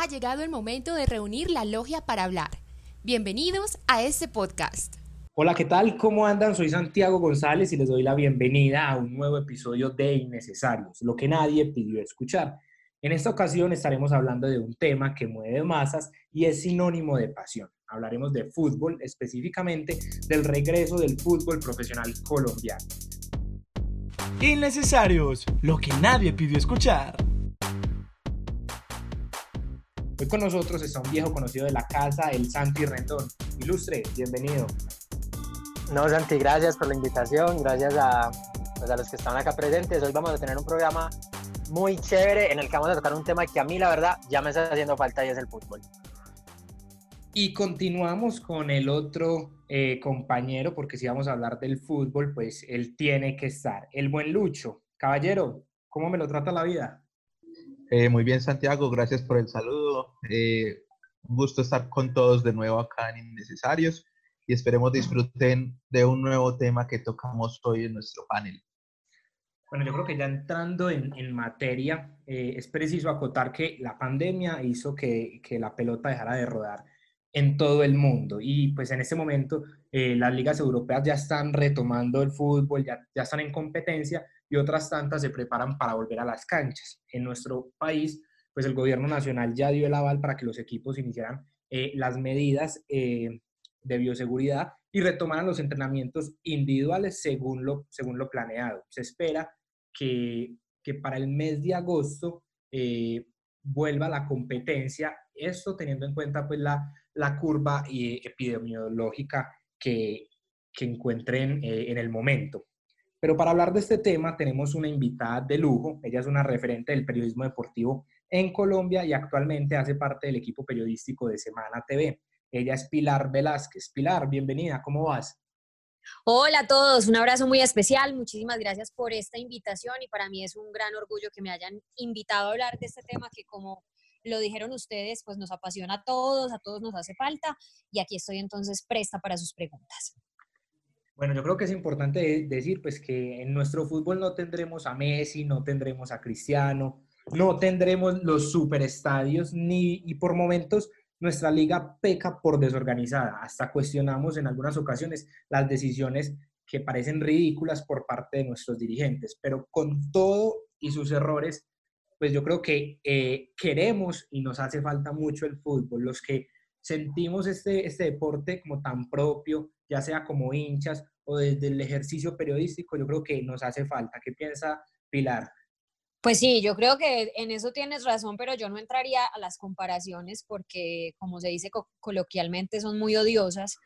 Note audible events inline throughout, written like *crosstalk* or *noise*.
Ha llegado el momento de reunir la logia para hablar. Bienvenidos a este podcast. Hola, ¿qué tal? ¿Cómo andan? Soy Santiago González y les doy la bienvenida a un nuevo episodio de Innecesarios, lo que nadie pidió escuchar. En esta ocasión estaremos hablando de un tema que mueve masas y es sinónimo de pasión. Hablaremos de fútbol, específicamente del regreso del fútbol profesional colombiano. Innecesarios, lo que nadie pidió escuchar. Hoy con nosotros está un viejo conocido de la casa, el Santi Rendón. Ilustre, bienvenido. No, Santi, gracias por la invitación, gracias a, pues, a los que están acá presentes. Hoy vamos a tener un programa muy chévere en el que vamos a tocar un tema que a mí la verdad ya me está haciendo falta y es el fútbol. Y continuamos con el otro eh, compañero, porque si vamos a hablar del fútbol, pues él tiene que estar. El buen Lucho. Caballero, ¿cómo me lo trata la vida? Eh, muy bien, Santiago, gracias por el saludo. Eh, un gusto estar con todos de nuevo acá en Innecesarios y esperemos disfruten de un nuevo tema que tocamos hoy en nuestro panel. Bueno, yo creo que ya entrando en, materia, eh, es preciso acotar que la pandemia hizo que, que, la pelota dejara de rodar en todo el mundo y pues en este momento las ligas europeas ya están retomando el fútbol, ya, ya están en competencia y otras tantas se preparan para volver a las canchas. En nuestro país, pues el gobierno nacional ya dio el aval para que los equipos iniciaran eh, las medidas eh, de bioseguridad y retomaran los entrenamientos individuales según lo, según lo planeado. Se espera que, que para el mes de agosto eh, vuelva la competencia, esto teniendo en cuenta pues la, la curva epidemiológica que, que encuentren en el momento. Pero para hablar de este tema tenemos una invitada de lujo. Ella es una referente del periodismo deportivo en Colombia y actualmente hace parte del equipo periodístico de Semana TV. Ella es Pilar Velázquez. Pilar, bienvenida, ¿cómo vas? Hola a todos, un abrazo muy especial. Muchísimas gracias por esta invitación y para mí es un gran orgullo que me hayan invitado a hablar de este tema que como lo dijeron ustedes, pues nos apasiona a todos, a todos nos hace falta y aquí estoy entonces presta para sus preguntas. Bueno, yo creo que es importante decir pues que en nuestro fútbol no tendremos a Messi, no tendremos a Cristiano, no tendremos los superestadios ni y por momentos nuestra liga peca por desorganizada. Hasta cuestionamos en algunas ocasiones las decisiones que parecen ridículas por parte de nuestros dirigentes, pero con todo y sus errores, pues yo creo que eh, queremos y nos hace falta mucho el fútbol. Los que sentimos este, este deporte como tan propio, ya sea como hinchas o desde el ejercicio periodístico, yo creo que nos hace falta. ¿Qué piensa Pilar? Pues sí, yo creo que en eso tienes razón, pero yo no entraría a las comparaciones porque, como se dice coloquialmente, son muy odiosas.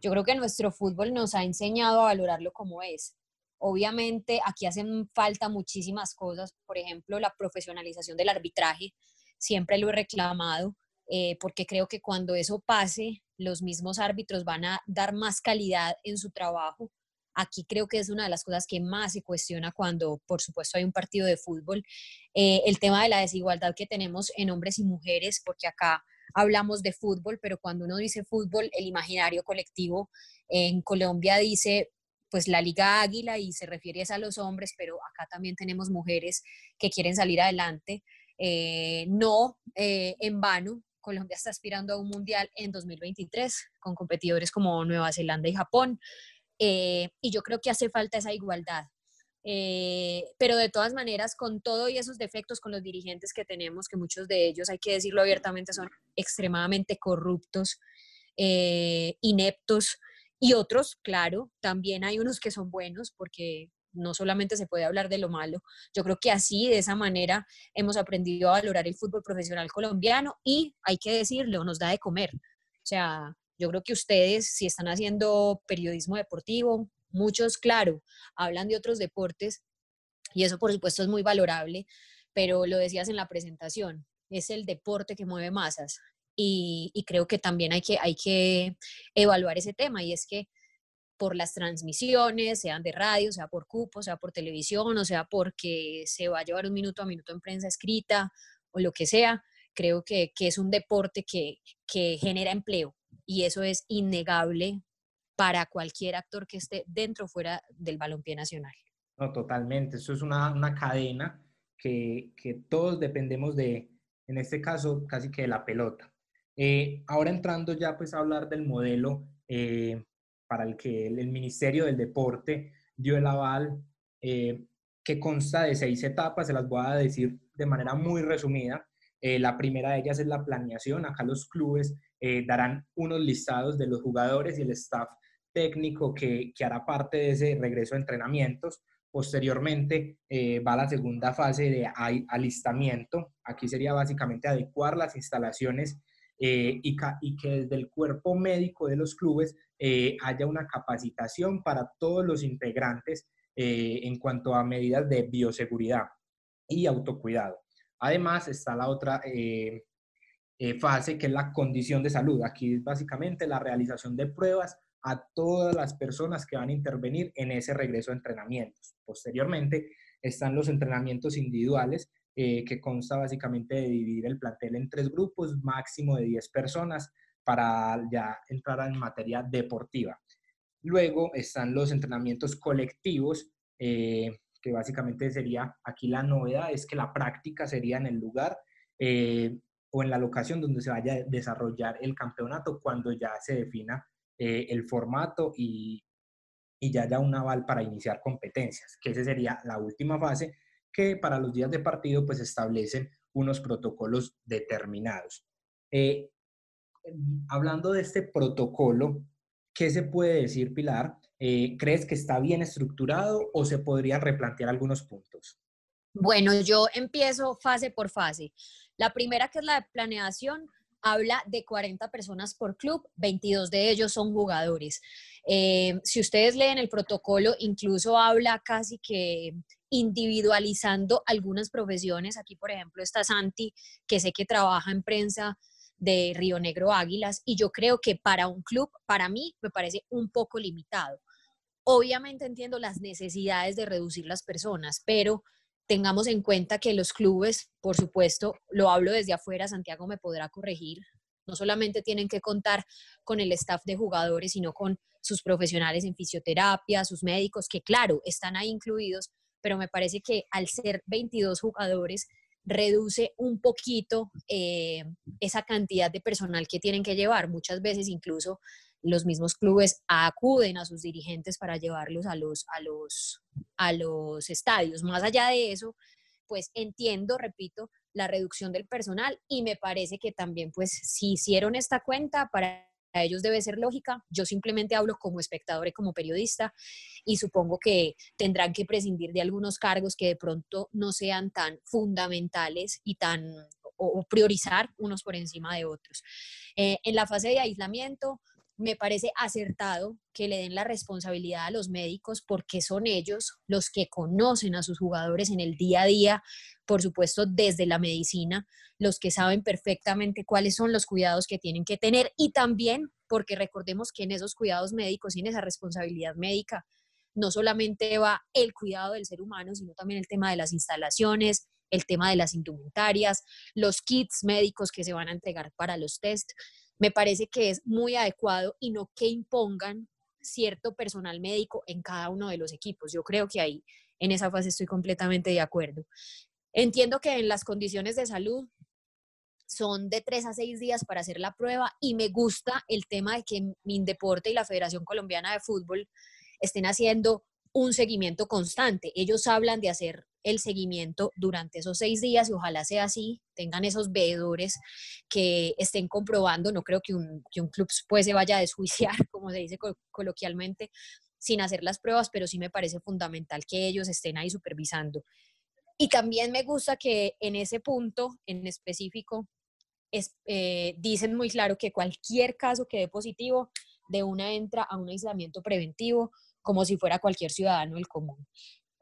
Yo creo que nuestro fútbol nos ha enseñado a valorarlo como es. Obviamente aquí hacen falta muchísimas cosas, por ejemplo, la profesionalización del arbitraje, siempre lo he reclamado, eh, porque creo que cuando eso pase, los mismos árbitros van a dar más calidad en su trabajo. Aquí creo que es una de las cosas que más se cuestiona cuando, por supuesto, hay un partido de fútbol. Eh, el tema de la desigualdad que tenemos en hombres y mujeres, porque acá hablamos de fútbol, pero cuando uno dice fútbol, el imaginario colectivo en Colombia dice pues la Liga Águila y se refiere a los hombres, pero acá también tenemos mujeres que quieren salir adelante. Eh, no eh, en vano, Colombia está aspirando a un mundial en 2023 con competidores como Nueva Zelanda y Japón. Eh, y yo creo que hace falta esa igualdad. Eh, pero de todas maneras, con todo y esos defectos con los dirigentes que tenemos, que muchos de ellos, hay que decirlo abiertamente, son extremadamente corruptos, eh, ineptos, y otros, claro, también hay unos que son buenos, porque no solamente se puede hablar de lo malo. Yo creo que así, de esa manera, hemos aprendido a valorar el fútbol profesional colombiano y hay que decirlo, nos da de comer. O sea, yo creo que ustedes, si están haciendo periodismo deportivo, muchos, claro, hablan de otros deportes y eso, por supuesto, es muy valorable, pero lo decías en la presentación, es el deporte que mueve masas. Y, creo que también hay que, hay que evaluar ese tema y es que por las transmisiones, sean de radio, sea por cupo, sea por televisión, o sea porque se va a llevar un minuto a minuto en prensa escrita o lo que sea, creo que, que es un deporte que, que, genera empleo y eso es innegable para cualquier actor que esté dentro o fuera del balompié nacional. No, totalmente. Eso es una, una cadena que, que, todos dependemos de, en este caso casi que de la pelota. Eh, ahora entrando ya pues a hablar del modelo eh, para el que el, Ministerio del Deporte dio el aval, eh, que consta de seis etapas, se las voy a decir de manera muy resumida. la primera de ellas es la planeación. Acá los clubes darán unos listados de los jugadores y el staff técnico que, que hará parte de ese regreso a entrenamientos. Posteriormente va la segunda fase de alistamiento. Aquí sería básicamente adecuar las instalaciones eh, y, que desde el cuerpo médico de los clubes eh, haya una capacitación para todos los integrantes eh, en cuanto a medidas de bioseguridad y autocuidado. Además está la otra fase que es la condición de salud. Aquí es básicamente la realización de pruebas a todas las personas que van a intervenir en ese regreso a entrenamientos. Posteriormente están los entrenamientos individuales eh, que consta básicamente de dividir el plantel en tres grupos, máximo de 10 personas, para ya entrar en materia deportiva. Luego están los entrenamientos colectivos, eh, que básicamente sería, aquí la novedad es que la práctica sería en el lugar eh, o en la locación donde se vaya a desarrollar el campeonato cuando ya se defina el formato y, y ya haya un aval para iniciar competencias, que esa sería la última fase que para los días de partido pues establecen unos protocolos determinados. Eh, hablando de este protocolo, ¿qué se puede decir, Pilar? Eh, ¿Crees que está bien estructurado o se podrían replantear algunos puntos? Bueno, yo empiezo fase por fase. La primera, que es la de planeación, habla de 40 personas por club, 22 de ellos son jugadores. Eh, si ustedes leen el protocolo, incluso habla casi que individualizando algunas profesiones. Aquí, por ejemplo, está Santi, que sé que trabaja en prensa de Río Negro Águilas, y yo creo que para un club, para mí, me parece un poco limitado. Obviamente entiendo las necesidades de reducir las personas, pero tengamos en cuenta que los clubes, por supuesto, lo hablo desde afuera, Santiago me podrá corregir, no solamente tienen que contar con el staff de jugadores, sino con sus profesionales en fisioterapia, sus médicos, que claro, están ahí incluidos, pero me parece que al ser 22 jugadores, reduce un poquito eh, esa cantidad de personal que tienen que llevar. Muchas veces incluso los mismos clubes acuden a sus dirigentes para llevarlos a los, a los, a los estadios. Más allá de eso, pues entiendo, repito, la reducción del personal y me parece que también, pues, si hicieron esta cuenta, para ellos debe ser lógica. Yo simplemente hablo como espectador y como periodista y supongo que tendrán que prescindir de algunos cargos que de pronto no sean tan fundamentales y tan o, priorizar unos por encima de otros. Eh, en la fase de aislamiento, me parece acertado que le den la responsabilidad a los médicos porque son ellos los que conocen a sus jugadores en el día a día, por supuesto desde la medicina, los que saben perfectamente cuáles son los cuidados que tienen que tener y también porque recordemos que en esos cuidados médicos y en esa responsabilidad médica no solamente va el cuidado del ser humano, sino también el tema de las instalaciones, el tema de las indumentarias, los kits médicos que se van a entregar para los test me parece que es muy adecuado y no que impongan cierto personal médico en cada uno de los equipos. Yo creo que ahí en esa fase estoy completamente de acuerdo. Entiendo que en las condiciones de salud son de tres a seis días para hacer la prueba y me gusta el tema de que Mindeporte y la Federación Colombiana de Fútbol estén haciendo un seguimiento constante. Ellos hablan de hacer el seguimiento durante esos seis días y ojalá sea así, tengan esos veedores que estén comprobando, no creo que un, club pues se vaya a desjuiciar, *laughs* como se dice coloquialmente, sin hacer las pruebas, pero sí me parece fundamental que ellos estén ahí supervisando. Y también me gusta que en ese punto en específico es, eh, dicen muy claro que cualquier caso que dé positivo, de una entra a un aislamiento preventivo como si fuera cualquier ciudadano del común.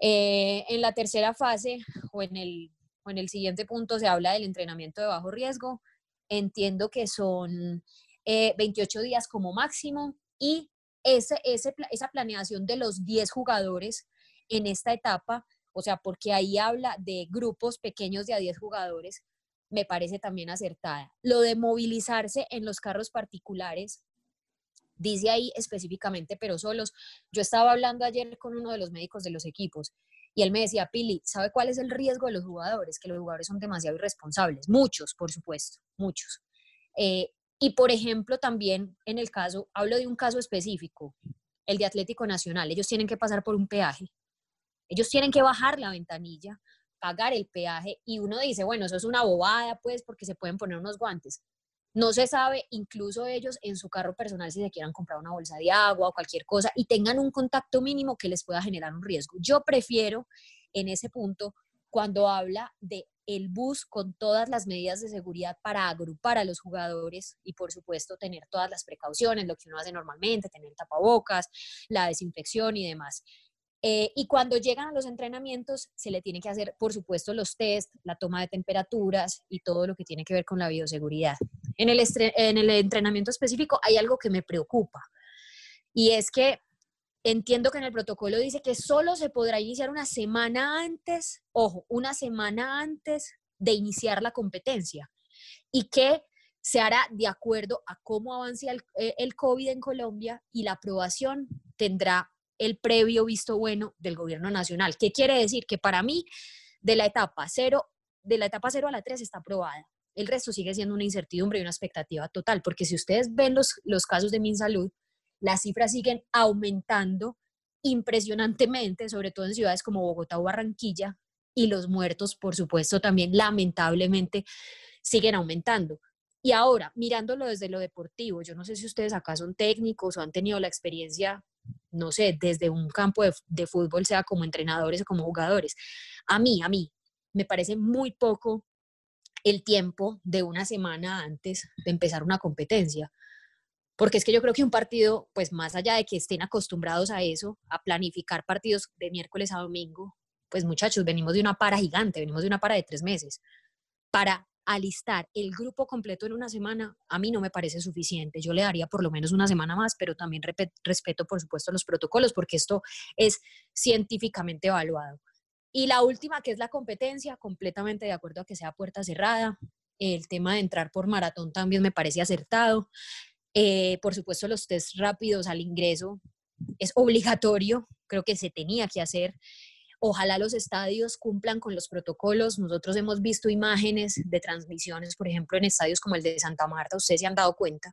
Eh, en la tercera fase o en, el, o en el siguiente punto se habla del entrenamiento de bajo riesgo. Entiendo que son 28 eh, días como máximo y ese, esa planeación de los 10 jugadores en esta etapa, o sea, porque ahí habla de grupos pequeños de a 10 jugadores, me parece también acertada. Lo de movilizarse en los carros particulares dice ahí específicamente, pero solos. Yo estaba hablando ayer con uno de los médicos de los equipos Y él me decía, Pili, ¿sabe cuál es el riesgo de los jugadores? Que los jugadores son demasiado irresponsables, muchos, por supuesto, muchos. Eh, y por ejemplo, también en el caso, hablo de un caso específico, el de Atlético Nacional, ellos tienen que pasar por un peaje, ellos tienen que bajar la ventanilla, pagar el peaje y uno dice, bueno, eso es una bobada, pues, porque se pueden poner unos guantes. No se sabe, incluso ellos en su carro personal, si se quieran comprar una bolsa de agua o cualquier cosa y tengan un contacto mínimo que les pueda generar un riesgo. Yo prefiero en ese punto, cuando habla de el bus con todas las medidas de seguridad para agrupar a los jugadores y por supuesto tener todas las precauciones, lo que uno hace normalmente, tener tapabocas, la desinfección y demás. Eh, y cuando llegan a los entrenamientos, se le tiene que hacer, por supuesto, los test, la toma de temperaturas y todo lo que tiene que ver con la bioseguridad. En el, en el entrenamiento específico hay algo que me preocupa y es que entiendo que en el protocolo dice que solo se podrá iniciar una semana antes, ojo, una semana antes de iniciar la competencia y que se hará de acuerdo a cómo avance el, eh, el COVID en Colombia y la aprobación tendrá el previo visto bueno del gobierno nacional. ¿Qué quiere decir? Que para mí, de la etapa 0, de la etapa 0 a la 3 está aprobada. El resto sigue siendo una incertidumbre y una expectativa total, porque si ustedes ven los, los casos de MinSalud, las cifras siguen aumentando impresionantemente, sobre todo en ciudades como Bogotá o Barranquilla, y los muertos, por supuesto, también lamentablemente siguen aumentando. Y ahora, mirándolo desde lo deportivo, yo no sé si ustedes acá son técnicos o han tenido la experiencia no sé, desde un campo de, fútbol, sea como entrenadores o como jugadores. A mí, a mí, me parece muy poco el tiempo de una semana antes de empezar una competencia. Porque es que yo creo que un partido, pues más allá de que estén acostumbrados a eso, a planificar partidos de miércoles a domingo, pues muchachos, venimos de una para gigante, venimos de una para de tres meses. Para alistar el grupo completo en una semana, a mí no me parece suficiente. Yo le daría por lo menos una semana más, pero también respeto, por supuesto, los protocolos, porque esto es científicamente evaluado. Y la última, que es la competencia, completamente de acuerdo a que sea puerta cerrada. El tema de entrar por maratón también me parece acertado. Eh, por supuesto, los test rápidos al ingreso es obligatorio, creo que se tenía que hacer. Ojalá los estadios cumplan con los protocolos. Nosotros hemos visto imágenes de transmisiones, por ejemplo, en estadios como el de Santa Marta, ustedes se han dado cuenta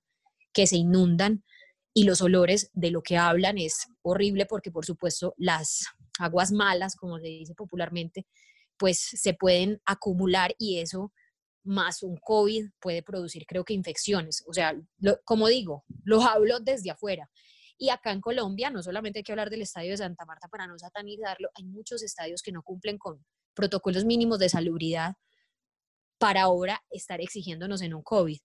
que se inundan y los olores de lo que hablan es horrible porque, por supuesto, las aguas malas, como se dice popularmente, pues se pueden acumular y eso más un COVID puede producir, creo que, infecciones. O sea, como digo, lo hablo desde afuera. Y acá en Colombia, no solamente hay que hablar del estadio de Santa Marta para no satanizarlo, hay muchos estadios que no cumplen con protocolos mínimos de salubridad para ahora estar exigiéndonos en un COVID.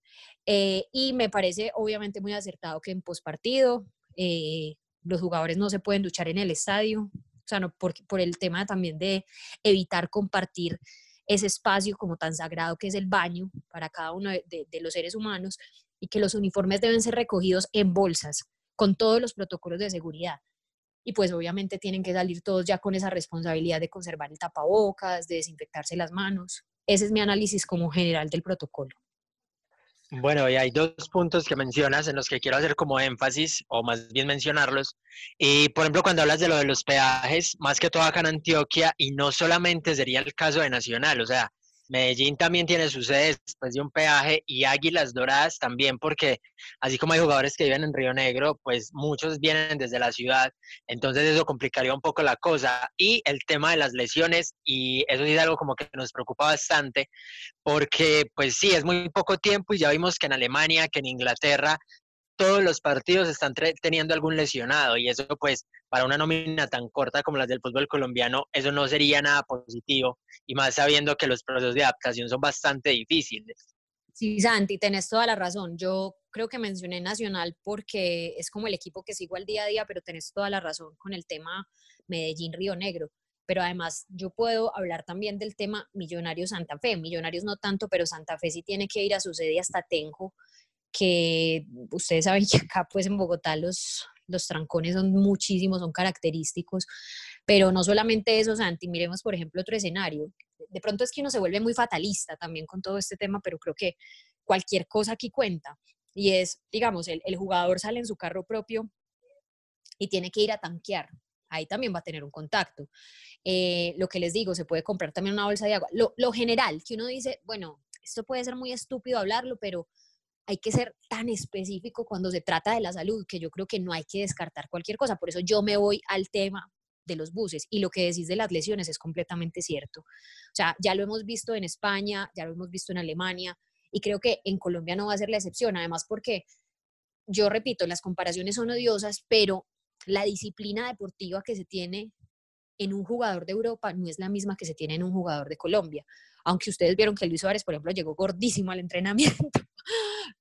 Eh, y me parece obviamente muy acertado que en pospartido eh, los jugadores no se pueden duchar en el estadio, o sea, no, por, por el tema también de evitar compartir ese espacio como tan sagrado que es el baño para cada uno de los seres humanos y que los uniformes deben ser recogidos en bolsas con todos los protocolos de seguridad. Y pues obviamente tienen que salir todos ya con esa responsabilidad de conservar el tapabocas, de desinfectarse las manos. Ese es mi análisis como general del protocolo. Bueno, y hay dos puntos que mencionas en los que quiero hacer como énfasis, o más bien mencionarlos. Y por ejemplo, cuando hablas de lo de los peajes, más que todo acá en Antioquia, y no solamente sería el caso de Nacional, o sea, Medellín también tiene su sede después de un peaje y Águilas Doradas también, porque así como hay jugadores que viven en Río Negro, pues muchos vienen desde la ciudad, entonces eso complicaría un poco la cosa. Y el tema de las lesiones, y eso es algo como que nos preocupa bastante, porque pues sí, es muy poco tiempo y ya vimos que en Alemania, que en Inglaterra, todos los partidos están teniendo algún lesionado y eso pues para una nómina tan corta como las del fútbol colombiano, eso no sería nada positivo y más sabiendo que los procesos de adaptación son bastante difíciles. Sí, Santi, tenés toda la razón. Yo creo que mencioné Nacional porque es como el equipo que sigo al día a día, pero tenés toda la razón con el tema Medellín-Río Negro. Pero además yo puedo hablar también del tema Millonarios Santa Fe. Millonarios no tanto, pero Santa Fe sí tiene que ir a su sede hasta Tenjo que ustedes saben que acá pues en Bogotá los, los trancones son muchísimos, son característicos, pero no solamente eso, Santi, miremos por ejemplo otro escenario. De pronto es que uno se vuelve muy fatalista también con todo este tema, pero creo que cualquier cosa aquí cuenta. Y es, digamos, el, el jugador sale en su carro propio y tiene que ir a tanquear ahí también va a tener un contacto. Eh, lo que les digo, se puede comprar también una bolsa de agua. Lo, lo general, que uno dice, bueno, esto puede ser muy estúpido hablarlo, pero hay que ser tan específico cuando se trata de la salud, que yo creo que no hay que descartar cualquier cosa. Por eso yo me voy al tema de los buses. Y lo que decís de las lesiones es completamente cierto. O sea, ya lo hemos visto en España, ya lo hemos visto en Alemania, y creo que en Colombia no va a ser la excepción, además porque, yo repito, las comparaciones son odiosas, pero la disciplina deportiva que se tiene en un jugador de Europa no es la misma que se tiene en un jugador de Colombia. Aunque ustedes vieron que Luis Suárez, por ejemplo, llegó gordísimo al entrenamiento,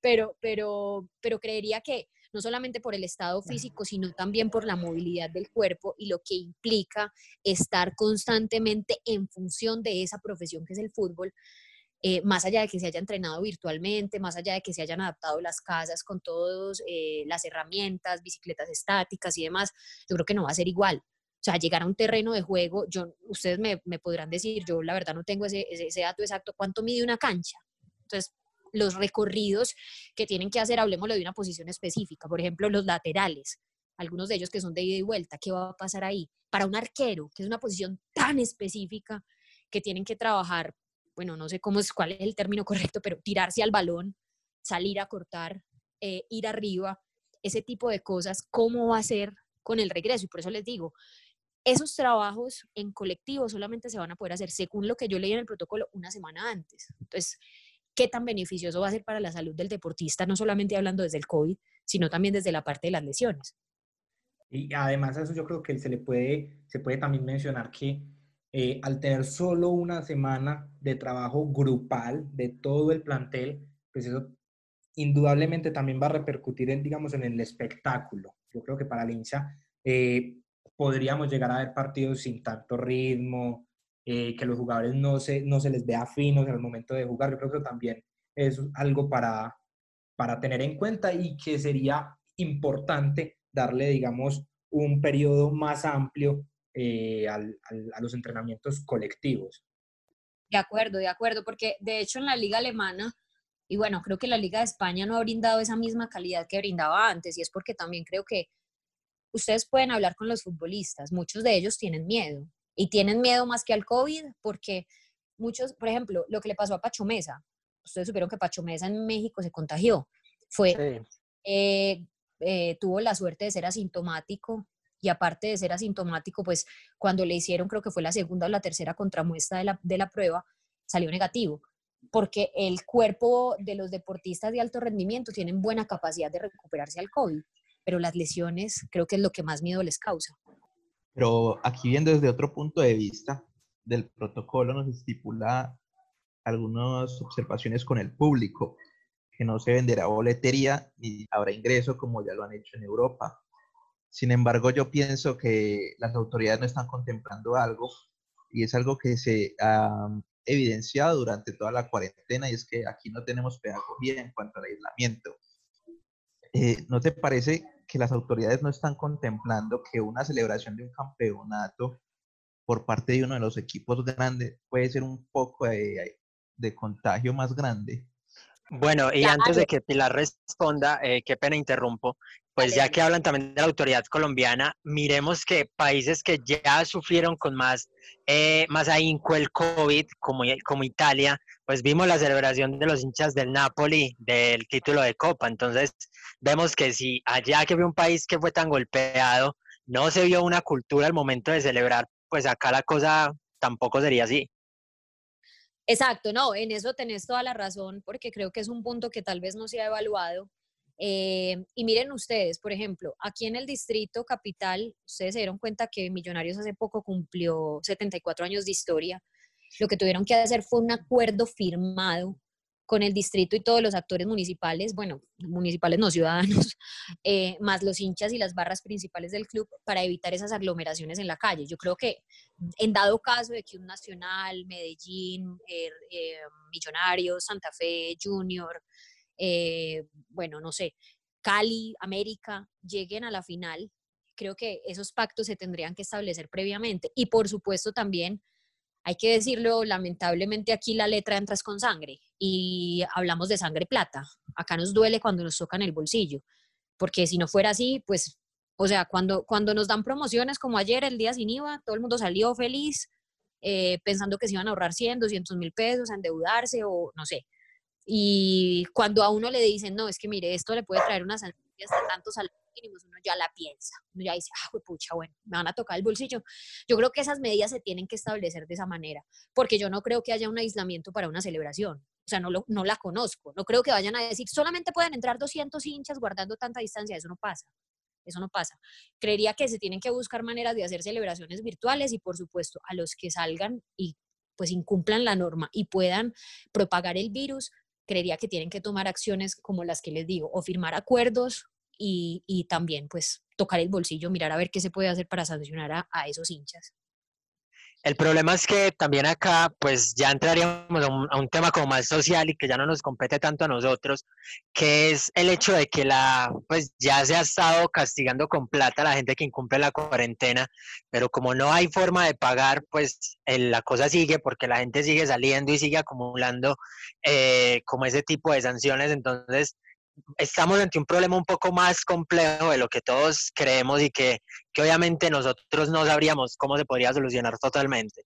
pero, pero, pero creería que no solamente por el estado físico, sino también por la movilidad del cuerpo y lo que implica estar constantemente en función de esa profesión que es el fútbol, eh, más allá de que se haya entrenado virtualmente, más allá de que se hayan adaptado las casas con todas eh, las herramientas, bicicletas estáticas y demás, yo creo que no va a ser igual. O sea, llegar a un terreno de juego, yo, ustedes me, me podrán decir, yo la verdad no tengo ese, ese, dato exacto, ¿cuánto mide una cancha? Entonces, los recorridos que tienen que hacer, hablemoslo de una posición específica, por ejemplo, los laterales, algunos de ellos que son de ida y vuelta, ¿qué va a pasar ahí? Para un arquero, que es una posición tan específica que tienen que trabajar, bueno, no sé cómo es, cuál es el término correcto, pero tirarse al balón, salir a cortar, eh, ir arriba, ese tipo de cosas, ¿cómo va a ser con el regreso? Y por eso les digo, esos trabajos en colectivo solamente se van a poder hacer, según lo que yo leí en el protocolo, una semana antes. Entonces, qué tan beneficioso va a ser para la salud del deportista, no solamente hablando desde el COVID, sino también desde la parte de las lesiones. Y además a eso yo creo que se le puede, se puede también mencionar que eh, al tener solo una semana de trabajo grupal de todo el plantel, pues eso indudablemente también va a repercutir en, digamos, en el espectáculo. Yo creo que para el hincha eh, podríamos llegar a ver partidos sin tanto ritmo, eh, que los jugadores no se, no se les vea finos en el momento de jugar. Yo creo que también es algo para, para tener en cuenta y que sería importante darle, digamos, un periodo más amplio eh, al, a los entrenamientos colectivos. De acuerdo, de acuerdo, porque de hecho en la liga alemana, y bueno, creo que la liga de España no ha brindado esa misma calidad que brindaba antes, y es porque también creo que ustedes pueden hablar con los futbolistas, muchos de ellos tienen miedo, y tienen miedo más que al COVID porque muchos, por ejemplo, lo que le pasó a Pacho Mesa, ustedes supieron que Pacho Mesa en México se contagió, fue, eh, eh, tuvo la suerte de ser asintomático y aparte de ser asintomático, pues cuando le hicieron, creo que fue la segunda o la tercera contramuestra de la, de la prueba, salió negativo, porque el cuerpo de los deportistas de alto rendimiento tienen buena capacidad de recuperarse al COVID, pero las lesiones creo que es lo que más miedo les causa. Pero aquí viendo desde otro punto de vista del protocolo nos estipula algunas observaciones con el público, que no se venderá boletería ni habrá ingreso como ya lo han hecho en Europa. Sin embargo, yo pienso que las autoridades no están contemplando algo y es algo que se ha evidenciado durante toda la cuarentena y es que aquí no tenemos pedagogía en cuanto al aislamiento. Eh, ¿No te parece que las autoridades no están contemplando que una celebración de un campeonato por parte de uno de los equipos grandes puede ser un poco de, contagio más grande. Bueno, y antes de que Pilar responda, eh, qué pena interrumpo, pues ya que hablan también de la autoridad colombiana, miremos que países que ya sufrieron con más, eh, más ahínco el COVID, como, como Italia, pues vimos la celebración de los hinchas del Napoli del título de Copa. Entonces, vemos que si allá que vio un país que fue tan golpeado, no se vio una cultura al momento de celebrar, pues acá la cosa tampoco sería así. Exacto, no, en eso tenés toda la razón, porque creo que es un punto que tal vez no se ha evaluado eh, y miren ustedes, por ejemplo, aquí en el distrito capital, ustedes se dieron cuenta que Millonarios hace poco cumplió 74 años de historia. Lo que tuvieron que hacer fue un acuerdo firmado con el distrito y todos los actores municipales, bueno, municipales no ciudadanos, *laughs* eh, más los hinchas y las barras principales del club para evitar esas aglomeraciones en la calle. Yo creo que en dado caso de que un Nacional, Medellín, er, eh, Millonarios, Santa Fe, Junior, eh, bueno, no sé, Cali, América, lleguen a la final, creo que esos pactos se tendrían que establecer previamente. Y por supuesto también, hay que decirlo, lamentablemente aquí la letra entra con sangre y hablamos de sangre plata. Acá nos duele cuando nos tocan el bolsillo, porque si no fuera así, pues O sea, cuando, cuando nos dan promociones como ayer, el día sin IVA, todo el mundo salió feliz, eh, pensando que se iban a ahorrar 100, 200 mil pesos, a endeudarse o no sé. Y cuando a uno le dicen, no, es que mire, esto le puede traer unas sanciones de tantos salarios mínimos, uno ya la piensa. Uno ya dice, ah, pucha, bueno, me van a tocar el bolsillo. Yo creo que esas medidas se tienen que establecer de esa manera, porque yo no creo que haya un aislamiento para una celebración. O sea, no, lo, no la conozco. No creo que vayan a decir, solamente pueden entrar 200 hinchas guardando tanta distancia. Eso no pasa. Eso no pasa. Creería que se tienen que buscar maneras de hacer celebraciones virtuales y, por supuesto, a los que salgan y pues incumplan la norma y puedan propagar el virus, creería que tienen que tomar acciones como las que les digo, o firmar acuerdos y, y también pues tocar el bolsillo, mirar a ver qué se puede hacer para sancionar a, a esos hinchas. El problema es que también acá, pues ya entraríamos a un, tema como más social y que ya no nos compete tanto a nosotros, que es el hecho de que la, pues ya se ha estado castigando con plata a la gente que incumple la cuarentena, pero como no hay forma de pagar, pues la cosa sigue porque la gente sigue saliendo y sigue acumulando eh, como ese tipo de sanciones, entonces estamos ante un problema un poco más complejo de lo que todos creemos y que, que, obviamente nosotros no sabríamos cómo se podría solucionar totalmente.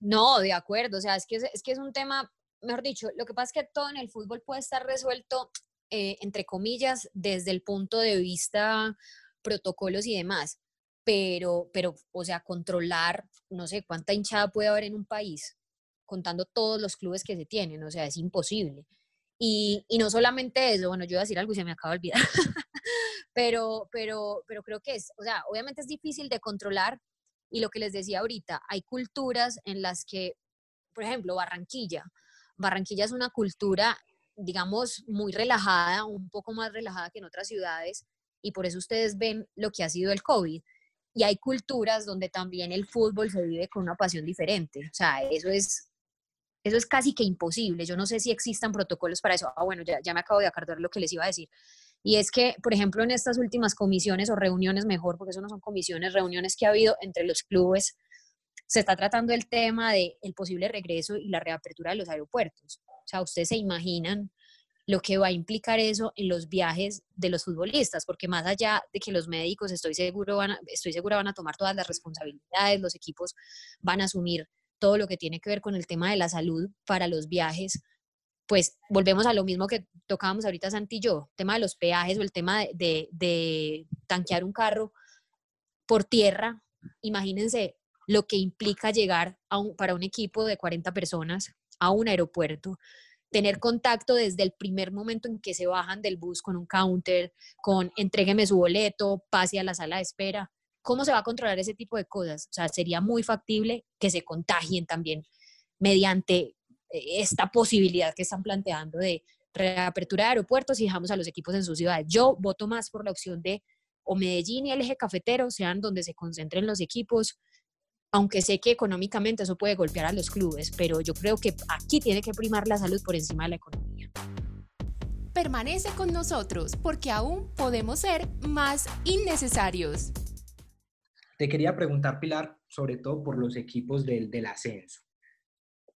No, de acuerdo, o sea, es que es, es que es un tema, mejor dicho, lo que pasa es que todo en el fútbol puede estar resuelto, eh, entre comillas, desde el punto de vista protocolos y demás, pero, pero, o sea, controlar, no sé, cuánta hinchada puede haber en un país, contando todos los clubes que se tienen, o sea, es imposible. Y, y, no solamente eso, bueno, yo iba a decir algo y se me acaba de olvidar, *laughs* pero, pero, pero creo que es, o sea, obviamente es difícil de controlar y lo que les decía ahorita, hay culturas en las que, por ejemplo, Barranquilla, Barranquilla es una cultura, digamos, muy relajada, un poco más relajada que en otras ciudades y por eso ustedes ven lo que ha sido el COVID. Y hay culturas donde también el fútbol se vive con una pasión diferente. O sea, eso es, eso es casi que imposible. Yo no sé si existan protocolos para eso. Ah, bueno, ya, ya me acabo de acordar lo que les iba a decir. Y es que, por ejemplo, en estas últimas comisiones o reuniones, mejor, porque eso no son comisiones, reuniones que ha habido entre los clubes, se está tratando el tema del el posible regreso y la reapertura de los aeropuertos. O sea, ustedes se imaginan lo que va a implicar eso en los viajes de los futbolistas, porque más allá de que los médicos, estoy, seguro van a, estoy segura, van a tomar todas las responsabilidades, los equipos van a asumir todo lo que tiene que ver con el tema de la salud para los viajes, pues volvemos a lo mismo que tocábamos ahorita Santi y yo, tema de los peajes o el tema de, de, de tanquear un carro por tierra. Imagínense lo que implica llegar a un, para un equipo de 40 personas a un aeropuerto, tener contacto desde el primer momento en que se bajan del bus con un counter, con entrégueme su boleto, pase a la sala de espera. ¿Cómo se va a controlar ese tipo de cosas? O sea, sería muy factible que se contagien también mediante eh, esta posibilidad que están planteando de reapertura de aeropuertos y dejamos a los equipos en sus ciudades. Yo voto más por la opción de o Medellín y el eje cafetero sean donde se concentren los equipos, aunque sé que económicamente eso puede golpear a los clubes, pero yo creo que aquí tiene que primar la salud por encima de la economía. Permanece con nosotros porque aún podemos ser más innecesarios. Te quería preguntar, Pilar, sobre todo por los equipos del, del ascenso.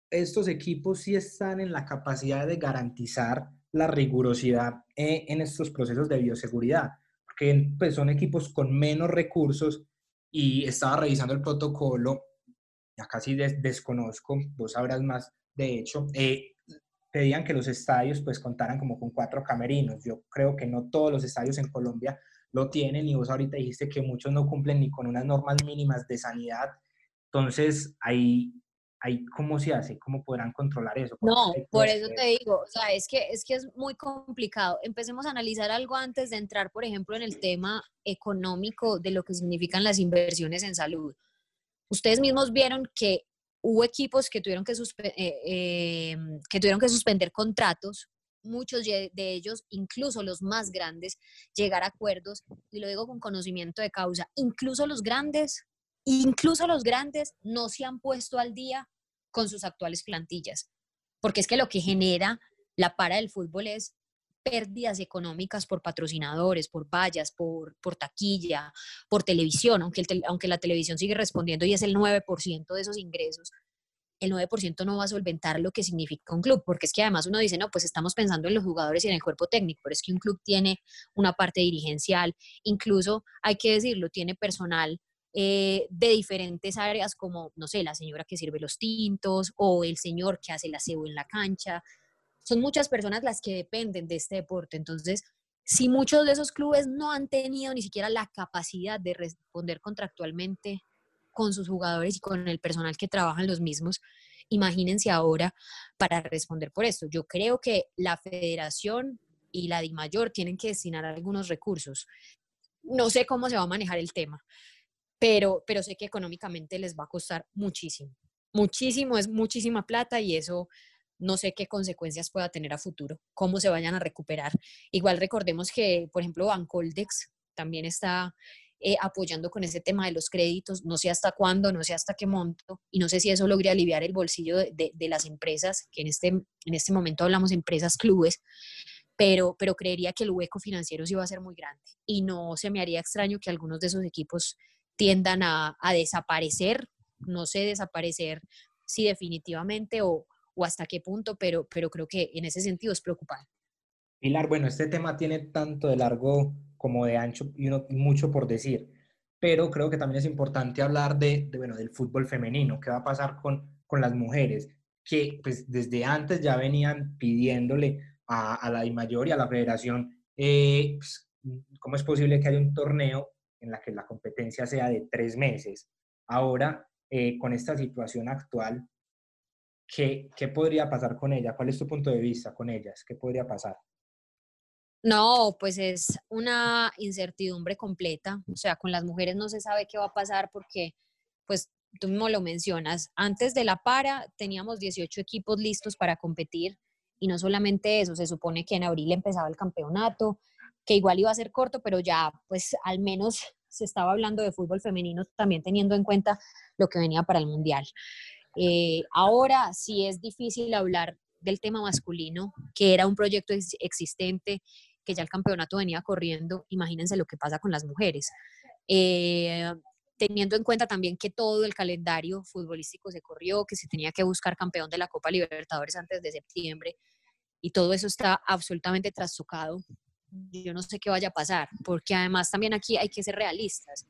Estos equipos sí están en la capacidad de garantizar la rigurosidad eh, en estos procesos de bioseguridad, porque pues, son equipos con menos recursos y estaba revisando el protocolo, ya casi des desconozco, vos sabrás más, de hecho, eh, pedían que los estadios pues contaran como con cuatro camerinos. Yo creo que no todos los estadios en Colombia lo tienen y vos ahorita dijiste que muchos no cumplen ni con unas normas mínimas de sanidad. Entonces, ahí, ahí ¿cómo se hace? ¿Cómo podrán controlar eso? No, por eso te digo, o sea, es que, es que es muy complicado. Empecemos a analizar algo antes de entrar, por ejemplo, en el tema económico de lo que significan las inversiones en salud. Ustedes mismos vieron que hubo equipos que tuvieron que, eh, eh, que tuvieron que suspender contratos muchos de ellos, incluso los más grandes, llegar a acuerdos, y lo digo con conocimiento de causa, incluso los grandes, incluso los grandes no se han puesto al día con sus actuales plantillas, porque es que lo que genera la para del fútbol es pérdidas económicas por patrocinadores, por vallas, por, por taquilla, por televisión, aunque, aunque la televisión sigue respondiendo y es el 9% de esos ingresos. El 9% no va a solventar lo que significa un club, porque es que además uno dice, no, pues estamos pensando en los jugadores y en el cuerpo técnico, pero es que un club tiene una parte dirigencial, incluso hay que decirlo, tiene personal eh, de diferentes áreas como, no sé, la señora que sirve los tintos o el señor que hace el aseo en la cancha. Son muchas personas las que dependen de este deporte. Entonces, si muchos de esos clubes no han tenido ni siquiera la capacidad de responder contractualmente con sus jugadores y con el personal que trabajan los mismos, imagínense ahora para responder por esto. Yo creo que la federación y la DIMAYOR tienen que destinar algunos recursos. No sé cómo se va a manejar el tema, pero, pero sé que económicamente les va a costar muchísimo. Muchísimo, es muchísima plata y eso no sé qué consecuencias pueda tener a futuro, cómo se vayan a recuperar. Igual recordemos que, por ejemplo, Bancoldex también está eh, apoyando con ese tema de los créditos, no sé hasta cuándo, no sé hasta qué monto, y no sé si eso logre aliviar el bolsillo de, de, las empresas, que en este, en este momento hablamos de empresas clubes, pero, pero creería que el hueco financiero sí va a ser muy grande y no se me haría extraño que algunos de esos equipos tiendan a, a desaparecer, no sé desaparecer si definitivamente o, o hasta qué punto, pero, pero creo que en ese sentido es preocupante. Pilar, bueno, este tema tiene tanto de largo como de ancho y mucho por decir, pero creo que también es importante hablar de, bueno, del fútbol femenino, qué va a pasar con, con las mujeres, que pues desde antes ya venían pidiéndole a, a la mayor y a la federación eh, pues, cómo es posible que haya un torneo en la que la competencia sea de tres meses. Ahora, eh, con esta situación actual, ¿qué, ¿qué podría pasar con ella? ¿Cuál es tu punto de vista con ellas? ¿Qué podría pasar? No, pues es una incertidumbre completa. O sea, con las mujeres no se sabe qué va a pasar porque, pues tú mismo lo mencionas, antes de la para teníamos 18 equipos listos para competir y no solamente eso, se supone que en abril empezaba el campeonato, que igual iba a ser corto, pero ya pues al menos se estaba hablando de fútbol femenino también teniendo en cuenta lo que venía para el Mundial. Eh, ahora sí es difícil hablar del tema masculino, que era un proyecto existente, que ya el campeonato venía corriendo, imagínense lo que pasa con las mujeres. Eh, teniendo en cuenta también que todo el calendario futbolístico se corrió, que se tenía que buscar campeón de la Copa Libertadores antes de septiembre, y todo eso está absolutamente trastocado. Yo no sé qué vaya a pasar, porque además también aquí hay que ser realistas,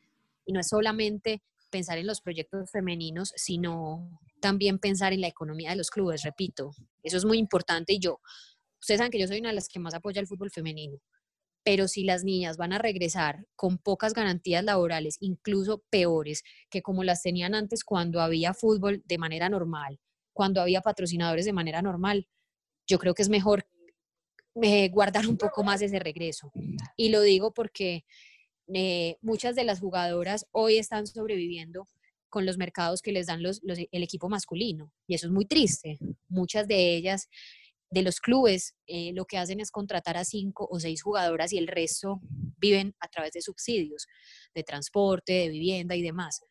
y no es solamente pensar en los proyectos femeninos, sino también pensar en la economía de los clubes, repito, eso es muy importante y yo, ustedes saben que yo soy una de las que más apoya el fútbol femenino, pero si las niñas van a regresar con pocas garantías laborales, incluso peores que como las tenían antes cuando había fútbol de manera normal, cuando había patrocinadores de manera normal, yo creo que es mejor eh, guardar un poco más ese regreso. Y lo digo porque eh, muchas de las jugadoras hoy están sobreviviendo con los mercados que les dan los, el equipo masculino. Y eso es muy triste. Muchas de ellas, de los clubes, eh, lo que hacen es contratar a cinco o seis jugadoras y el resto viven a través de subsidios, de transporte, de vivienda y demás.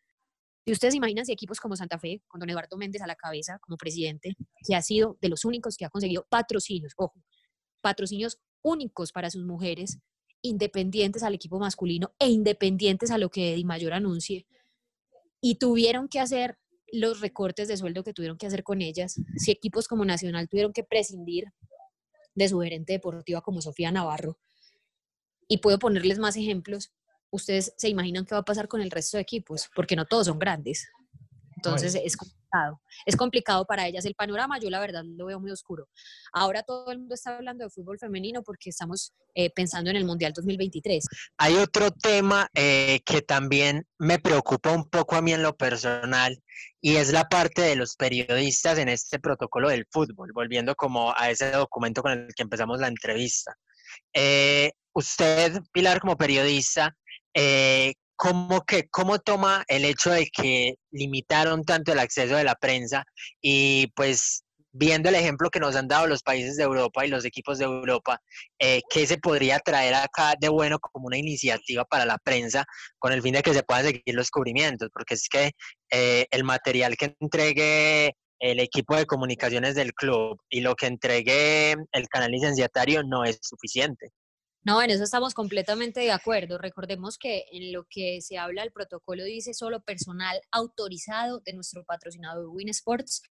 Y ustedes imaginan si equipos como Santa Fe, con don Eduardo Méndez a la cabeza como presidente, que ha sido de los únicos que ha conseguido patrocinios, ojo, patrocinios únicos para sus mujeres, independientes al equipo masculino e independientes a lo que Di Mayor anuncie, y tuvieron que hacer los recortes de sueldo que tuvieron que hacer con ellas, si equipos como Nacional tuvieron que prescindir de su gerente deportiva como Sofía Navarro, y puedo ponerles más ejemplos, ustedes se imaginan qué va a pasar con el resto de equipos, porque no todos son grandes. Entonces es Es complicado para ellas el panorama, yo la verdad lo veo muy oscuro. Ahora todo el mundo está hablando de fútbol femenino porque estamos eh, pensando en el Mundial 2023. Hay otro tema eh, que también me preocupa un poco a mí en lo personal y es la parte de los periodistas en este protocolo del fútbol, volviendo como a ese documento con el que empezamos la entrevista. Eh, usted, Pilar, como periodista, ¿cómo, que, ¿cómo toma el hecho de que limitaron tanto el acceso de la prensa y pues viendo el ejemplo que nos han dado los países de Europa y los equipos de Europa, eh, ¿qué se podría traer acá de bueno como una iniciativa para la prensa con el fin de que se puedan seguir los cubrimientos? Porque es que eh, el material que entregue el equipo de comunicaciones del club y lo que entregue el canal licenciatario no es suficiente. No, en eso estamos completamente de acuerdo. Recordemos que en lo que se habla el protocolo dice solo personal autorizado de nuestro patrocinador Win Sports.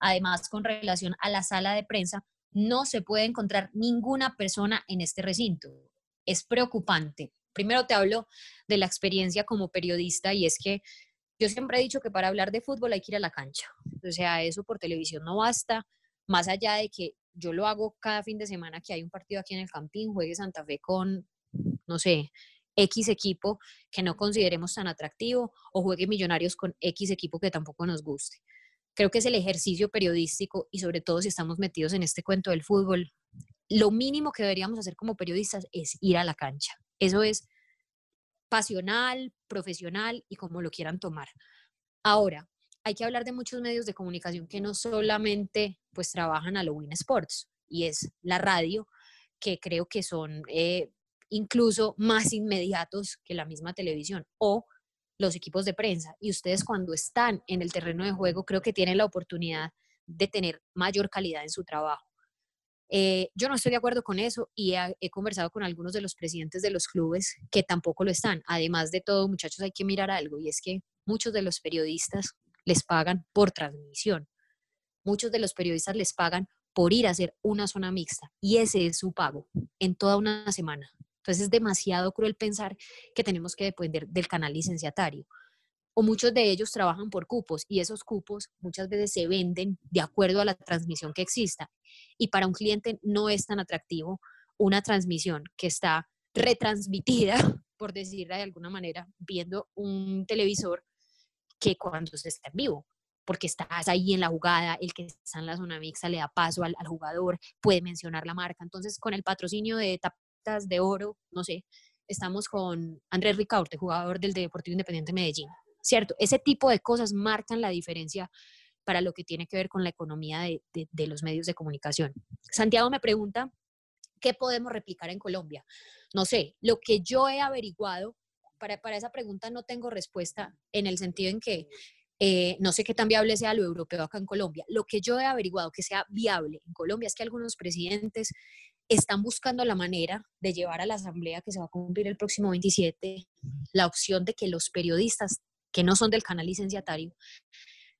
Además, con relación a la sala de prensa, no se puede encontrar ninguna persona en este recinto. Es preocupante. Primero te hablo de la experiencia como periodista y es que yo siempre he dicho que para hablar de fútbol hay que ir a la cancha. O sea, eso por televisión no basta, más allá de que yo lo hago cada fin de semana que hay un partido aquí en el Campín, juegue Santa Fe con, no sé, X equipo que no consideremos tan atractivo o juegue Millonarios con X equipo que tampoco nos guste. Creo que es el ejercicio periodístico y sobre todo si estamos metidos en este cuento del fútbol, lo mínimo que deberíamos hacer como periodistas es ir a la cancha. Eso es pasional, profesional y como lo quieran tomar. Ahora, hay que hablar de muchos medios de comunicación que no solamente pues trabajan a lo Win Sports y es la radio, que creo que son eh, incluso más inmediatos que la misma televisión o los equipos de prensa. Y ustedes cuando están en el terreno de juego creo que tienen la oportunidad de tener mayor calidad en su trabajo. Eh, yo no estoy de acuerdo con eso y he, conversado con algunos de los presidentes de los clubes que tampoco lo están. Además de todo, muchachos, hay que mirar algo y es que muchos de los periodistas les pagan por transmisión. Muchos de los periodistas les pagan por ir a hacer una zona mixta y ese es su pago en toda una semana. Entonces es demasiado cruel pensar que tenemos que depender del canal licenciatario o muchos de ellos trabajan por cupos y esos cupos muchas veces se venden de acuerdo a la transmisión que exista. Y para un cliente no es tan atractivo una transmisión que está retransmitida, *laughs* por decirlo de alguna manera, viendo un televisor que cuando se está en vivo, porque estás ahí en la jugada, el que está en la zona mixta le da paso al, jugador, puede mencionar la marca. Entonces, con el patrocinio de tapas de oro, no sé, estamos con Andrés Ricaurte, jugador del Deportivo Independiente Medellín. ¿cierto? Ese tipo de cosas marcan la diferencia para lo que tiene que ver con la economía de, los medios de comunicación. Santiago me pregunta, ¿qué podemos replicar en Colombia? No sé, lo que yo he averiguado, para, para esa pregunta no tengo respuesta en el sentido en que eh, no sé qué tan viable sea lo europeo acá en Colombia. Lo que yo he averiguado que sea viable en Colombia es que algunos presidentes están buscando la manera de llevar a la asamblea que se va a cumplir el próximo 27 la opción de que los periodistas que no son del canal licenciatario,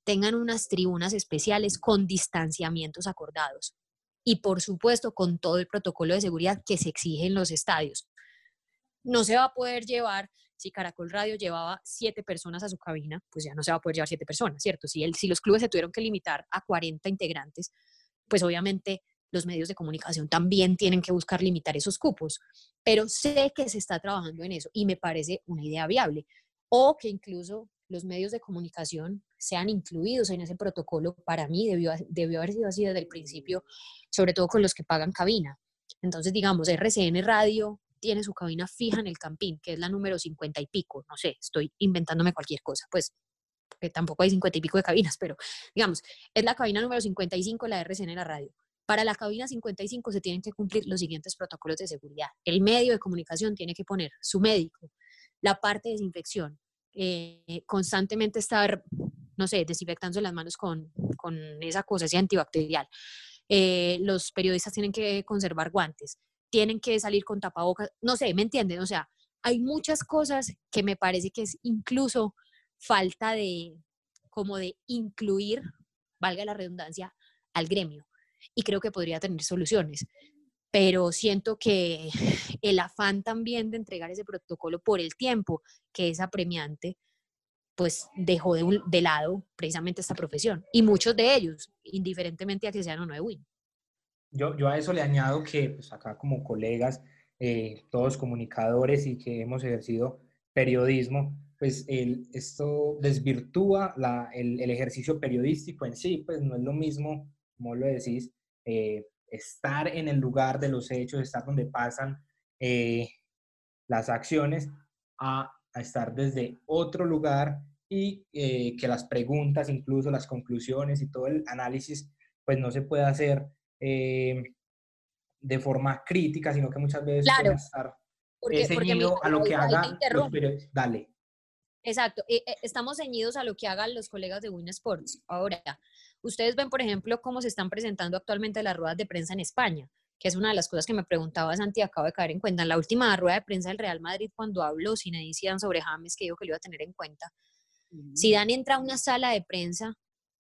tengan unas tribunas especiales con distanciamientos acordados y por supuesto con todo el protocolo de seguridad que se exige en los estadios. No se va a poder llevar, si Caracol Radio llevaba siete personas a su cabina, pues ya no se va a poder llevar siete personas, ¿cierto? Si, el, si los clubes se tuvieron que limitar a 40 integrantes, pues obviamente los medios de comunicación también tienen que buscar limitar esos cupos, pero sé que se está trabajando en eso y me parece una idea viable o que incluso los medios de comunicación sean incluidos en ese protocolo, para mí debió, debió haber sido así desde el principio, sobre todo con los que pagan cabina. Entonces, digamos, RCN Radio tiene su cabina fija en el Campín, que es la número 50 y pico, no sé, estoy inventándome cualquier cosa, pues que tampoco hay 50 y pico de cabinas, pero digamos, es la cabina número 55 la RCN en la radio. Para la cabina 55 se tienen que cumplir los siguientes protocolos de seguridad. El medio de comunicación tiene que poner su médico, la parte de desinfección, eh, constantemente estar, no sé, desinfectando las manos con, con esa cosa, ese antibacterial. Eh, los periodistas tienen que conservar guantes, tienen que salir con tapabocas, no sé, ¿me entienden? O sea, hay muchas cosas que me parece que es incluso falta de, como de incluir, valga la redundancia, al gremio. Y creo que podría tener soluciones pero siento que *laughs* el afán también de entregar ese protocolo por el tiempo que es apremiante, pues dejó de, de lado precisamente esta profesión. Y muchos de ellos, indiferentemente a que sean o no de WIN. Yo, yo a eso le añado que pues acá como colegas, eh, todos comunicadores y que hemos ejercido periodismo, pues el, esto desvirtúa la, el, ejercicio periodístico en sí, pues no es lo mismo, como lo decís, eh, estar en el lugar de los hechos, estar donde pasan eh, las acciones, a, estar desde otro lugar y eh, que las preguntas, incluso las conclusiones y todo el análisis, pues no se puede hacer eh, de forma crítica, sino que muchas veces claro, estar porque, ceñido a lo que hagan los periodistas. Dale. Exacto, estamos ceñidos a lo que hagan los colegas de Win Sports. Ahora, Ustedes ven, por ejemplo, cómo se están presentando actualmente las ruedas de prensa en España, que es una de las cosas que me preguntaba Santi, acabo de caer en cuenta. En la última rueda de prensa del Real Madrid, cuando habló Zinedine Zidane sobre James, que dijo que lo iba a tener en cuenta, Zidane entra a una sala de prensa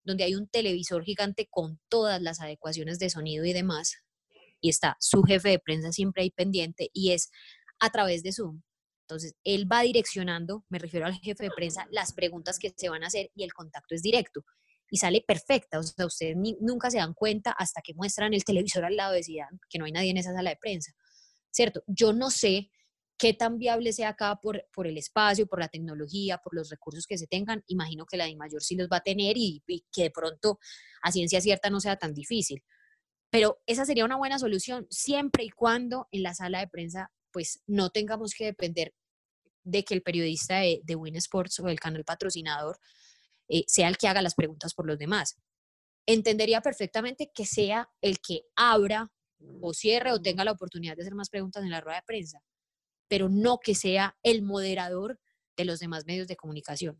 donde hay un televisor gigante con todas las adecuaciones de sonido y demás, y está su jefe de prensa siempre ahí pendiente, y es a través de Zoom. Entonces, él va direccionando, me refiero al jefe de prensa, las preguntas que se van a hacer y el contacto es directo y sale perfecta. O sea, ustedes nunca se dan cuenta hasta que muestran el televisor al lado de Zidane, que no hay nadie en esa sala de prensa. ¿Cierto? Yo no sé qué tan viable sea acá por, por el espacio, por la tecnología, por los recursos que se tengan. Imagino que la de mayor sí los va a tener y, que de pronto a ciencia cierta no sea tan difícil. Pero esa sería una buena solución siempre y cuando en la sala de prensa pues no tengamos que depender de que el periodista de, de Win Sports o el canal patrocinador eh, sea el que haga las preguntas por los demás. Entendería perfectamente que sea el que abra o cierre o tenga la oportunidad de hacer más preguntas en la rueda de prensa, pero no que sea el moderador de los demás medios de comunicación.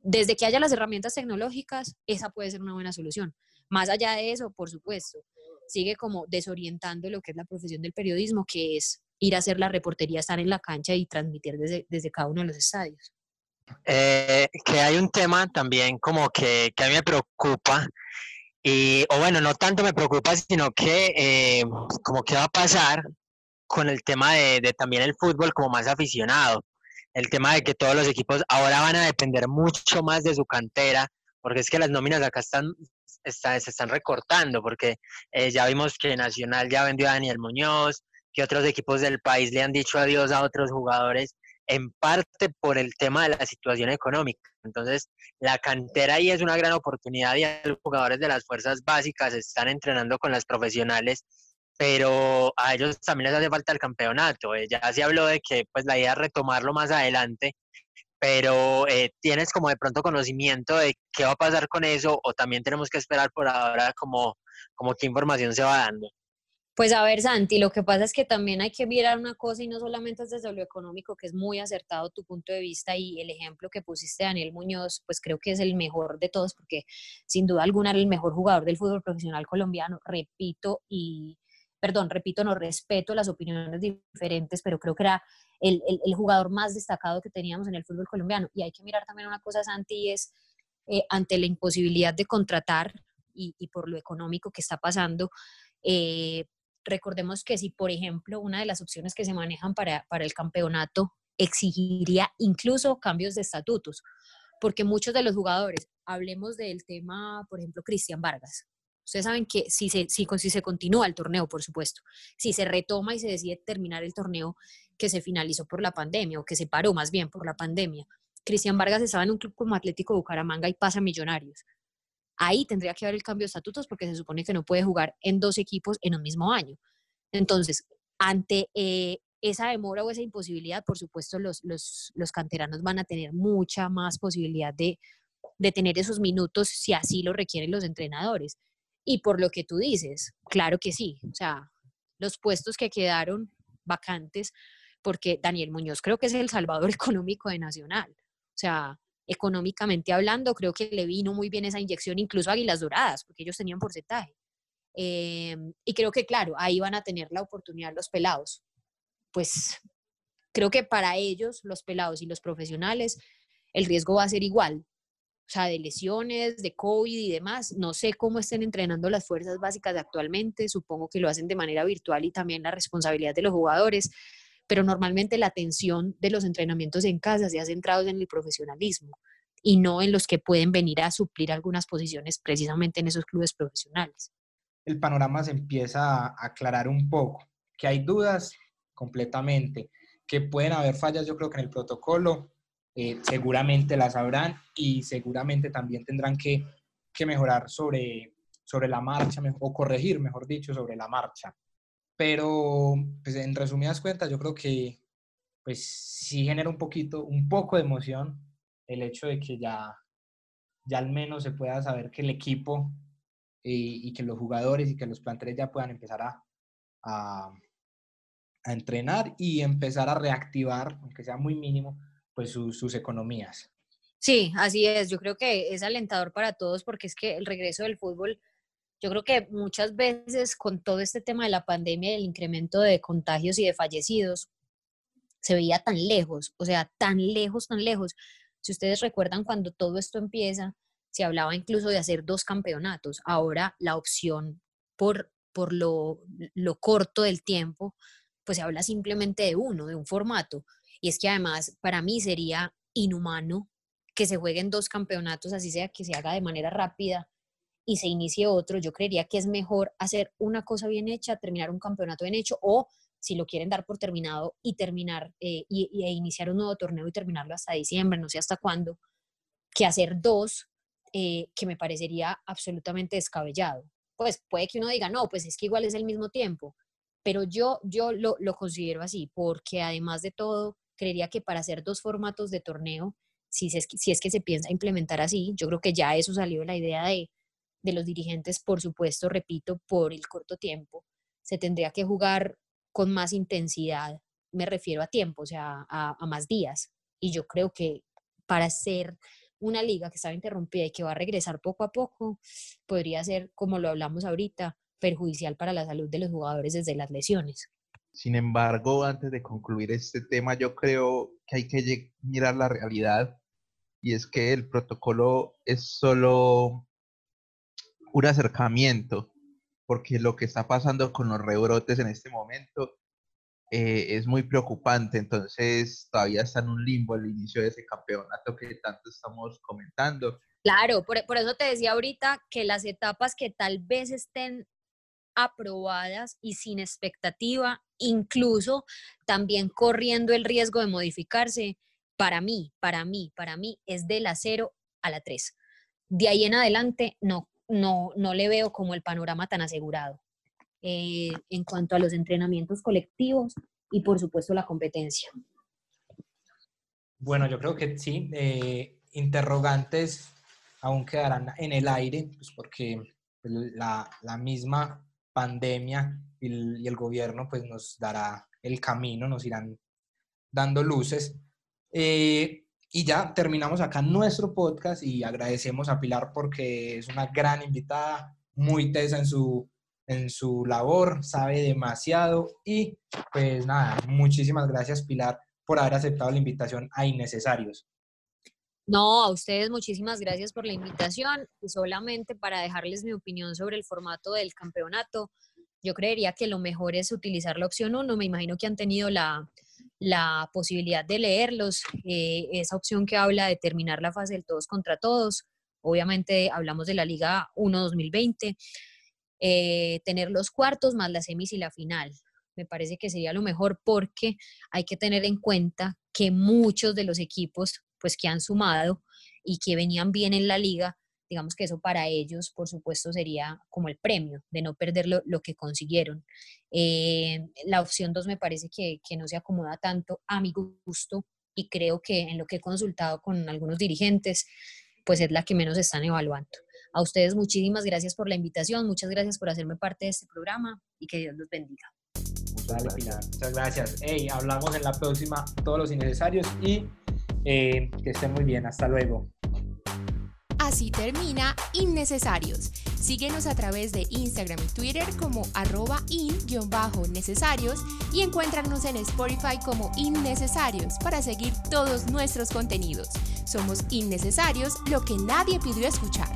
Desde que haya las herramientas tecnológicas, esa puede ser una buena solución. Más allá de eso, por supuesto, sigue como desorientando lo que es la profesión del periodismo, que es ir a hacer la reportería, estar en la cancha y transmitir desde, desde cada uno de los estadios. Eh, que hay un tema también como que, que, a mí me preocupa, y, o bueno, no tanto me preocupa, sino que eh, como que va a pasar con el tema de, de, también el fútbol como más aficionado, el tema de que todos los equipos ahora van a depender mucho más de su cantera, porque es que las nóminas acá están, está, se están recortando, porque eh, ya vimos que Nacional ya vendió a Daniel Muñoz, que otros equipos del país le han dicho adiós a otros jugadores en parte por el tema de la situación económica. Entonces, la cantera ahí es una gran oportunidad y los jugadores de las fuerzas básicas están entrenando con las profesionales, pero a ellos también les hace falta el campeonato. Eh, ya se habló de que pues la idea es retomarlo más adelante, pero eh, tienes como de pronto conocimiento de qué va a pasar con eso o también tenemos que esperar por ahora como, como qué información se va dando. Pues a ver, Santi, lo que pasa es que también hay que mirar una cosa y no solamente es desde lo económico, que es muy acertado tu punto de vista y el ejemplo que pusiste, Daniel Muñoz, pues creo que es el mejor de todos, porque sin duda alguna era el mejor jugador del fútbol profesional colombiano, repito, y, perdón, repito, no respeto las opiniones diferentes, pero creo que era el, el, jugador más destacado que teníamos en el fútbol colombiano. Y hay que mirar también una cosa, Santi, es eh, ante la imposibilidad de contratar y, y, por lo económico que está pasando, eh, Recordemos que si, por ejemplo, una de las opciones que se manejan para, para el campeonato exigiría incluso cambios de estatutos, porque muchos de los jugadores, hablemos del tema, por ejemplo, Cristian Vargas. Ustedes saben que si se, si, si se continúa el torneo, por supuesto, si se retoma y se decide terminar el torneo que se finalizó por la pandemia o que se paró más bien por la pandemia, Cristian Vargas estaba en un club como Atlético Bucaramanga y pasa Millonarios ahí tendría que haber el cambio de estatutos porque se supone que no puede jugar en dos equipos en un mismo año. Entonces, ante eh, esa demora o esa imposibilidad, por supuesto, los, los, los canteranos van a tener mucha más posibilidad de, de tener esos minutos si así lo requieren los entrenadores. Y por lo que tú dices, claro que sí, o sea, los puestos que quedaron vacantes, porque Daniel Muñoz creo que es el salvador *laughs* económico de Nacional. O sea, económicamente hablando, creo que le vino muy bien esa inyección, incluso Águilas Doradas, porque ellos tenían porcentaje. Eh, y creo que, claro, ahí van a tener la oportunidad los pelados. Pues creo que para ellos, los pelados y los profesionales, el riesgo va a ser igual. O sea, de lesiones, de COVID y demás. No sé cómo estén entrenando las fuerzas básicas actualmente. Supongo que lo hacen de manera virtual y también la responsabilidad de los jugadores pero normalmente la atención de los entrenamientos en casa se ha centrado en el profesionalismo y no en los que pueden venir a suplir algunas posiciones precisamente en esos clubes profesionales. El panorama se empieza a aclarar un poco, que hay dudas completamente, que pueden haber fallas, yo creo que en el protocolo, eh, seguramente las habrán y seguramente también tendrán que, que mejorar sobre, sobre la marcha o corregir, mejor dicho, sobre la marcha. Pero, pues en resumidas cuentas, yo creo que pues sí genera un poquito, un poco de emoción el hecho de que ya, ya al menos se pueda saber que el equipo y, y que los jugadores y que los planteles ya puedan empezar a, a, a, entrenar y empezar a reactivar, aunque sea muy mínimo, pues sus, sus economías. Sí, así es. Yo creo que es alentador para todos porque es que el regreso del fútbol Yo creo que muchas veces con todo este tema de la pandemia y el incremento de contagios y de fallecidos, se veía tan lejos, o sea, tan lejos, tan lejos. Si ustedes recuerdan cuando todo esto empieza, se hablaba incluso de hacer dos campeonatos. Ahora la opción por, por lo, lo corto del tiempo, pues se habla simplemente de uno, de un formato. Y es que además para mí sería inhumano que se jueguen dos campeonatos, así sea que se haga de manera rápida y se inicie otro. Yo creería que es mejor hacer una cosa bien hecha, terminar un campeonato bien hecho o si lo quieren dar por terminado y terminar eh, y, e iniciar un nuevo torneo y terminarlo hasta diciembre, no sé hasta cuándo, que hacer dos, eh, que me parecería absolutamente descabellado. Pues puede que uno diga, no, pues es que igual es el mismo tiempo, pero yo, yo lo, lo considero así, porque además de todo, creería que para hacer dos formatos de torneo, si es, que se piensa implementar así, yo creo que ya eso salió de la idea de, de los dirigentes, por supuesto, repito, por el corto tiempo, se tendría que jugar con más intensidad, me refiero a tiempo, o sea, a, más días. Y yo creo que para ser una liga que estaba interrumpida y que va a regresar poco a poco, podría ser, como lo hablamos ahorita, perjudicial para la salud de los jugadores desde las lesiones. Sin embargo, antes de concluir este tema, yo creo que hay que mirar la realidad y es que el protocolo es solo un acercamiento porque lo que está pasando con los rebrotes en este momento eh, es muy preocupante. Entonces, todavía está en un limbo el inicio de ese campeonato que tanto estamos comentando. Claro, por, por eso te decía ahorita que las etapas que tal vez estén aprobadas y sin expectativa, incluso también corriendo el riesgo de modificarse, para mí, para mí, para mí es de la 0 a la 3. De ahí en adelante no no, no le veo como el panorama tan asegurado eh, en cuanto a los entrenamientos colectivos y por supuesto la competencia. Bueno, yo creo que sí, eh, interrogantes aún quedarán en el aire, pues porque pues, la, misma pandemia y el, gobierno pues nos dará el camino, nos irán dando luces. Eh, y ya terminamos acá nuestro podcast y agradecemos a Pilar porque es una gran invitada, muy tesa en su, en su labor, sabe demasiado y pues nada, muchísimas gracias Pilar por haber aceptado la invitación a Innecesarios. No, a ustedes muchísimas gracias por la invitación y solamente para dejarles mi opinión sobre el formato del campeonato, yo creería que lo mejor es utilizar la opción 1, me imagino que han tenido la, la posibilidad de leerlos, eh, esa opción que habla de terminar la fase del todos contra todos, obviamente hablamos de la Liga 1 2020, eh, tener los cuartos más las semis y la final. Me parece que sería lo mejor porque hay que tener en cuenta que muchos de los equipos pues que han sumado y que venían bien en la liga digamos que eso para ellos, por supuesto, sería como el premio de no perder lo, que consiguieron. Eh, la opción 2 me parece que, que no se acomoda tanto a mi gusto y creo que en lo que he consultado con algunos dirigentes, pues es la que menos están evaluando. A ustedes muchísimas gracias por la invitación, muchas gracias por hacerme parte de este programa y que Dios los bendiga. Dale, Pilar. Muchas gracias. Hey, hablamos en la próxima, todos los innecesarios y eh, que estén muy bien. Hasta luego. Así termina Innecesarios. Síguenos a través de Instagram y Twitter como arroba in-necesarios y encuéntranos en Spotify como Innecesarios para seguir todos nuestros contenidos. Somos Innecesarios, lo que nadie pidió escuchar.